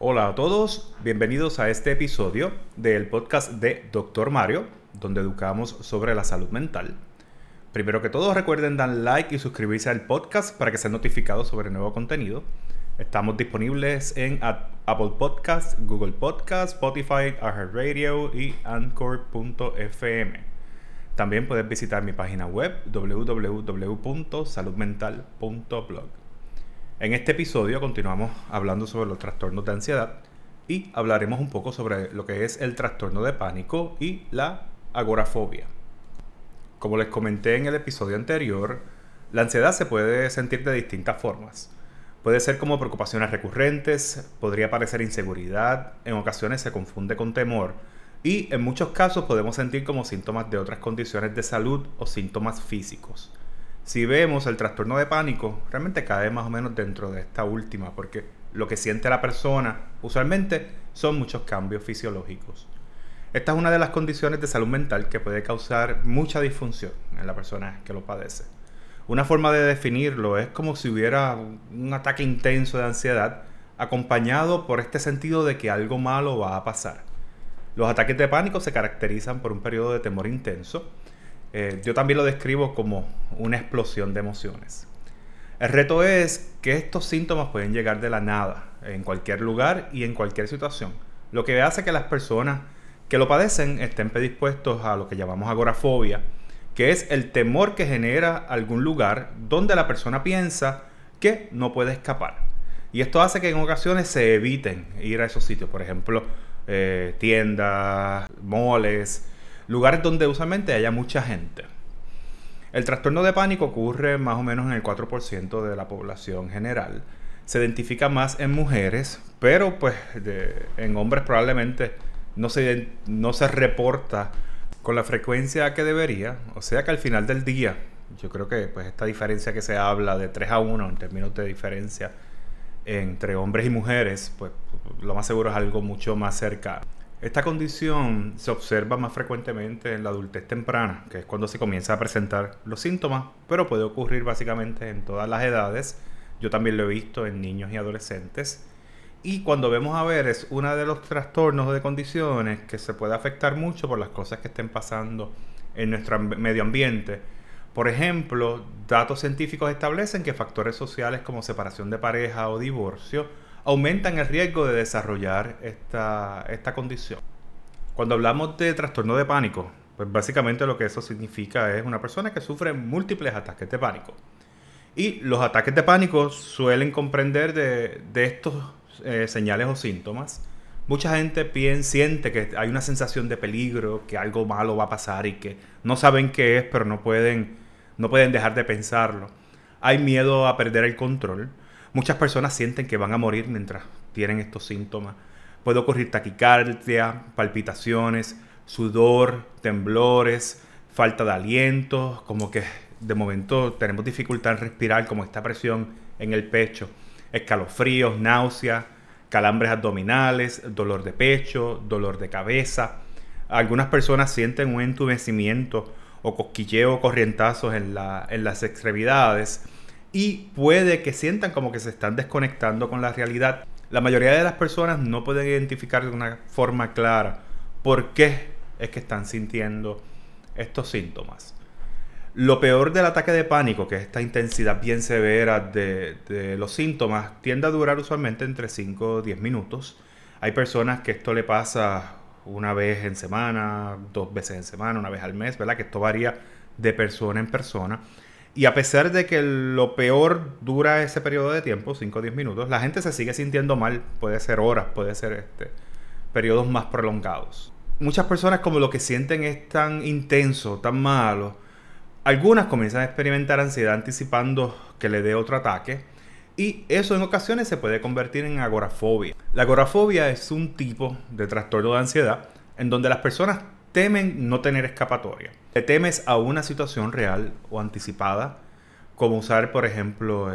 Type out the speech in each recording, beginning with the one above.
Hola a todos, bienvenidos a este episodio del podcast de Dr. Mario, donde educamos sobre la salud mental. Primero que todo, recuerden dar like y suscribirse al podcast para que sean notificados sobre nuevo contenido. Estamos disponibles en Apple Podcasts, Google Podcasts, Spotify, iHeartRadio y Anchor.fm. También puedes visitar mi página web www.saludmental.blog. En este episodio continuamos hablando sobre los trastornos de ansiedad y hablaremos un poco sobre lo que es el trastorno de pánico y la agorafobia. Como les comenté en el episodio anterior, la ansiedad se puede sentir de distintas formas. Puede ser como preocupaciones recurrentes, podría parecer inseguridad, en ocasiones se confunde con temor y en muchos casos podemos sentir como síntomas de otras condiciones de salud o síntomas físicos si vemos el trastorno de pánico, realmente cae más o menos dentro de esta última, porque lo que siente la persona usualmente son muchos cambios fisiológicos. Esta es una de las condiciones de salud mental que puede causar mucha disfunción en la persona que lo padece. Una forma de definirlo es como si hubiera un ataque intenso de ansiedad acompañado por este sentido de que algo malo va a pasar. Los ataques de pánico se caracterizan por un periodo de temor intenso, eh, yo también lo describo como una explosión de emociones. El reto es que estos síntomas pueden llegar de la nada, en cualquier lugar y en cualquier situación, lo que hace que las personas que lo padecen estén predispuestos a lo que llamamos agorafobia, que es el temor que genera algún lugar donde la persona piensa que no puede escapar. Y esto hace que en ocasiones se eviten ir a esos sitios, por ejemplo, eh, tiendas, moles, lugares donde usualmente haya mucha gente. El trastorno de pánico ocurre más o menos en el 4% de la población general. Se identifica más en mujeres, pero pues en hombres probablemente no se, no se reporta con la frecuencia que debería. O sea que al final del día, yo creo que pues esta diferencia que se habla de 3 a 1 en términos de diferencia entre hombres y mujeres, pues lo más seguro es algo mucho más cerca esta condición se observa más frecuentemente en la adultez temprana, que es cuando se comienza a presentar los síntomas, pero puede ocurrir básicamente en todas las edades. Yo también lo he visto en niños y adolescentes. Y cuando vemos a ver es uno de los trastornos de condiciones que se puede afectar mucho por las cosas que estén pasando en nuestro medio ambiente. Por ejemplo, datos científicos establecen que factores sociales como separación de pareja o divorcio aumentan el riesgo de desarrollar esta, esta condición. Cuando hablamos de trastorno de pánico, pues básicamente lo que eso significa es una persona que sufre múltiples ataques de pánico. Y los ataques de pánico suelen comprender de, estos eh, señales o síntomas. Mucha gente piensa, siente que hay una sensación de peligro, que algo malo va a pasar y que no saben qué es, pero no pueden, no pueden dejar de pensarlo. Hay miedo a perder el control. Muchas personas sienten que van a morir mientras tienen estos síntomas. Puede ocurrir taquicardia, palpitaciones, sudor, temblores, falta de aliento, como que de momento tenemos dificultad en respirar, como esta presión en el pecho, escalofríos, náuseas, calambres abdominales, dolor de pecho, dolor de cabeza. Algunas personas sienten un entumecimiento o cosquilleo corrientazos en, en las extremidades y puede que sientan como que se están desconectando con la realidad. La mayoría de las personas no pueden identificar de una forma clara por qué es que están sintiendo estos síntomas. Lo peor del ataque de pánico, que es esta intensidad bien severa de, los síntomas, tiende a durar usualmente entre 5 o 10 minutos. Hay personas que esto le pasa una vez en semana, dos veces en semana, una vez al mes, ¿verdad? Que esto varía de persona en persona. Y a pesar de que lo peor dura ese periodo de tiempo, 5 o 10 minutos, la gente se sigue sintiendo mal. Puede ser horas, puede ser este, periodos más prolongados. Muchas personas como lo que sienten es tan intenso, tan malo, algunas comienzan a experimentar ansiedad anticipando que le dé otro ataque. Y eso en ocasiones se puede convertir en agorafobia. La agorafobia es un tipo de trastorno de ansiedad en donde las personas temen no tener escapatoria. Te temes a una situación real o anticipada, como usar, por ejemplo,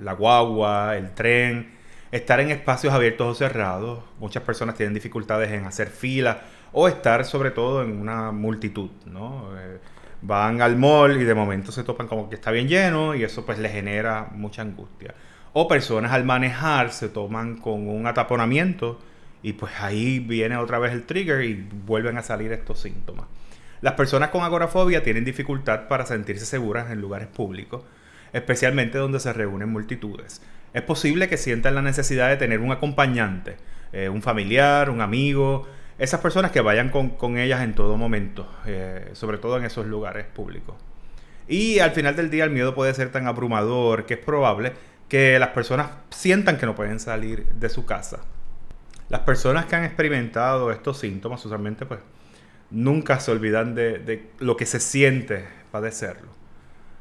la guagua, el tren, estar en espacios abiertos o cerrados. Muchas personas tienen dificultades en hacer fila o estar sobre todo en una multitud, ¿no? Eh, van al mall y de momento se topan como que está bien lleno y eso pues les genera mucha angustia. O personas al manejar se toman con un ataponamiento y pues ahí viene otra vez el trigger y vuelven a salir estos síntomas. Las personas con agorafobia tienen dificultad para sentirse seguras en lugares públicos, especialmente donde se reúnen multitudes. Es posible que sientan la necesidad de tener un acompañante, eh, un familiar, un amigo, esas personas que vayan con, ellas en todo momento, eh, sobre todo en esos lugares públicos. Y al final del día el miedo puede ser tan abrumador que es probable que las personas sientan que no pueden salir de su casa. Las personas que han experimentado estos síntomas usualmente pues nunca se olvidan de, lo que se siente padecerlo.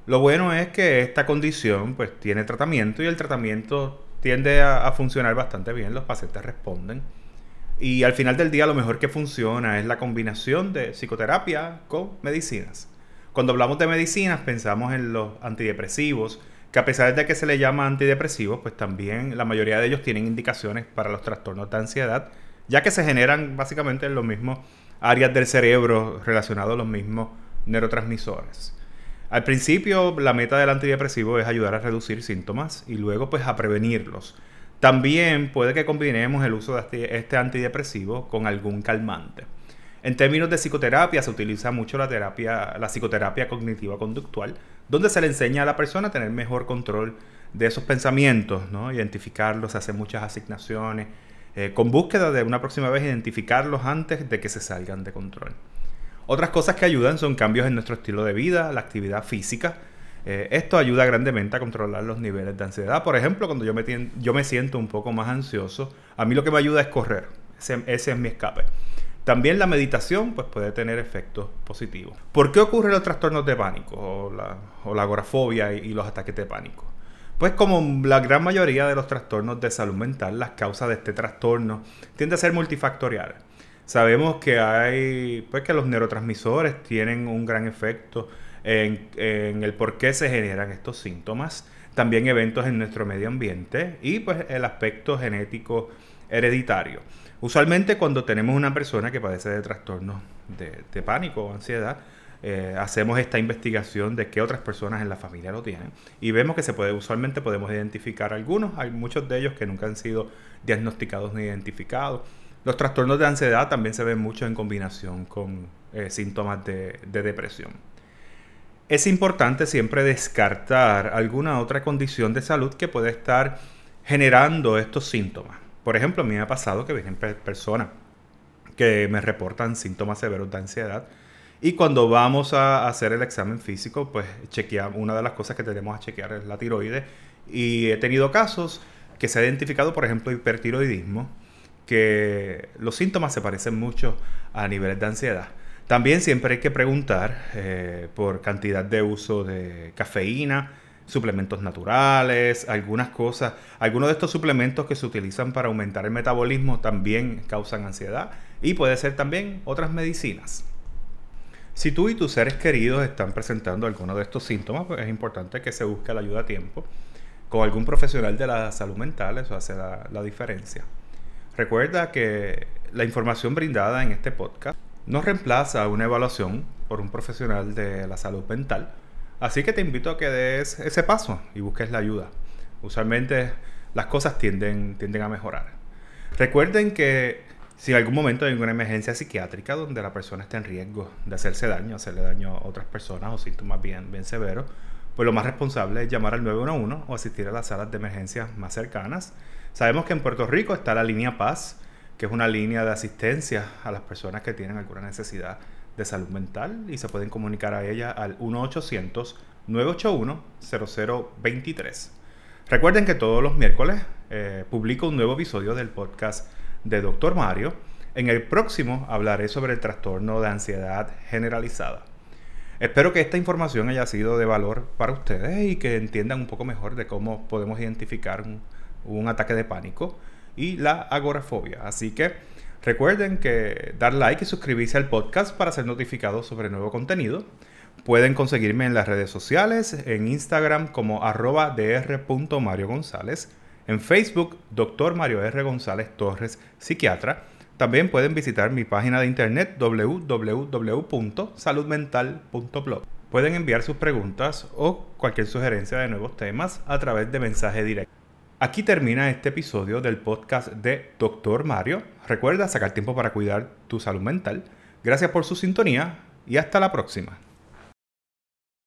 Lo bueno es que esta condición pues tiene tratamiento y el tratamiento tiende a, a, funcionar bastante bien, los pacientes responden. Y al final del día lo mejor que funciona es la combinación de psicoterapia con medicinas. Cuando hablamos de medicinas pensamos en los antidepresivos, que a pesar de que se le llama antidepresivos, pues también la mayoría de ellos tienen indicaciones para los trastornos de ansiedad, ya que se generan básicamente en los mismos áreas del cerebro relacionados a los mismos neurotransmisores. Al principio, la meta del antidepresivo es ayudar a reducir síntomas y luego pues a prevenirlos. También puede que combinemos el uso de este, este antidepresivo con algún calmante. En términos de psicoterapia se utiliza mucho la terapia, la psicoterapia cognitiva conductual, donde se le enseña a la persona a tener mejor control de esos pensamientos, ¿no? identificarlos, hacer muchas asignaciones, eh, con búsqueda de una próxima vez identificarlos antes de que se salgan de control. Otras cosas que ayudan son cambios en nuestro estilo de vida, la actividad física. Eh, esto ayuda grandemente a controlar los niveles de ansiedad. Por ejemplo, cuando yo me, yo me siento un poco más ansioso, a mí lo que me ayuda es correr. Ese es mi escape. También la meditación pues, puede tener efectos positivos. ¿Por qué ocurren los trastornos de pánico o la, agorafobia y, los ataques de pánico? Pues como la gran mayoría de los trastornos de salud mental, las causas de este trastorno tienden a ser multifactoriales. Sabemos que hay, pues que los neurotransmisores tienen un gran efecto en, en, el por qué se generan estos síntomas, también eventos en nuestro medio ambiente y pues el aspecto genético hereditario. Usualmente cuando tenemos una persona que padece de trastornos de, pánico o ansiedad, eh, hacemos esta investigación de qué otras personas en la familia lo tienen y vemos que se puede usualmente podemos identificar algunos hay muchos de ellos que nunca han sido diagnosticados ni identificados. Los trastornos de ansiedad también se ven mucho en combinación con eh, síntomas de, de depresión. Es importante siempre descartar alguna otra condición de salud que puede estar generando estos síntomas por ejemplo, a mí me ha pasado que vienen personas que me reportan síntomas severos de ansiedad y cuando vamos a hacer el examen físico, pues chequeamos, una de las cosas que tenemos a chequear es la tiroides y he tenido casos que se ha identificado, por ejemplo, hipertiroidismo, que los síntomas se parecen mucho a niveles de ansiedad. También siempre hay que preguntar eh, por cantidad de uso de cafeína, suplementos naturales, algunas cosas. Algunos de estos suplementos que se utilizan para aumentar el metabolismo también causan ansiedad y puede ser también otras medicinas. Si tú y tus seres queridos están presentando alguno de estos síntomas, pues es importante que se busque la ayuda a tiempo. Con algún profesional de la salud mental, eso hace la, la diferencia. Recuerda que la información brindada en este podcast no reemplaza una evaluación por un profesional de la salud mental Así que te invito a que des ese paso y busques la ayuda. Usualmente las cosas tienden, tienden a mejorar. Recuerden que si en algún momento hay una emergencia psiquiátrica donde la persona está en riesgo de hacerse daño, hacerle daño a otras personas o síntomas bien, bien severos, pues lo más responsable es llamar al 911 o asistir a las salas de emergencia más cercanas. Sabemos que en Puerto Rico está la línea Paz, que es una línea de asistencia a las personas que tienen alguna necesidad de salud mental y se pueden comunicar a ella al 1-800-981-0023. Recuerden que todos los miércoles eh, publico un nuevo episodio del podcast de Dr. Mario. En el próximo hablaré sobre el trastorno de ansiedad generalizada. Espero que esta información haya sido de valor para ustedes y que entiendan un poco mejor de cómo podemos identificar un, un ataque de pánico y la agorafobia. Así que Recuerden que dar like y suscribirse al podcast para ser notificados sobre nuevo contenido. Pueden conseguirme en las redes sociales, en Instagram como arroba en Facebook Dr. Mario R. González Torres, psiquiatra. También pueden visitar mi página de internet www.saludmental.blog. Pueden enviar sus preguntas o cualquier sugerencia de nuevos temas a través de mensaje directo. Aquí termina este episodio del podcast de Doctor Mario. Recuerda sacar tiempo para cuidar tu salud mental. Gracias por su sintonía y hasta la próxima.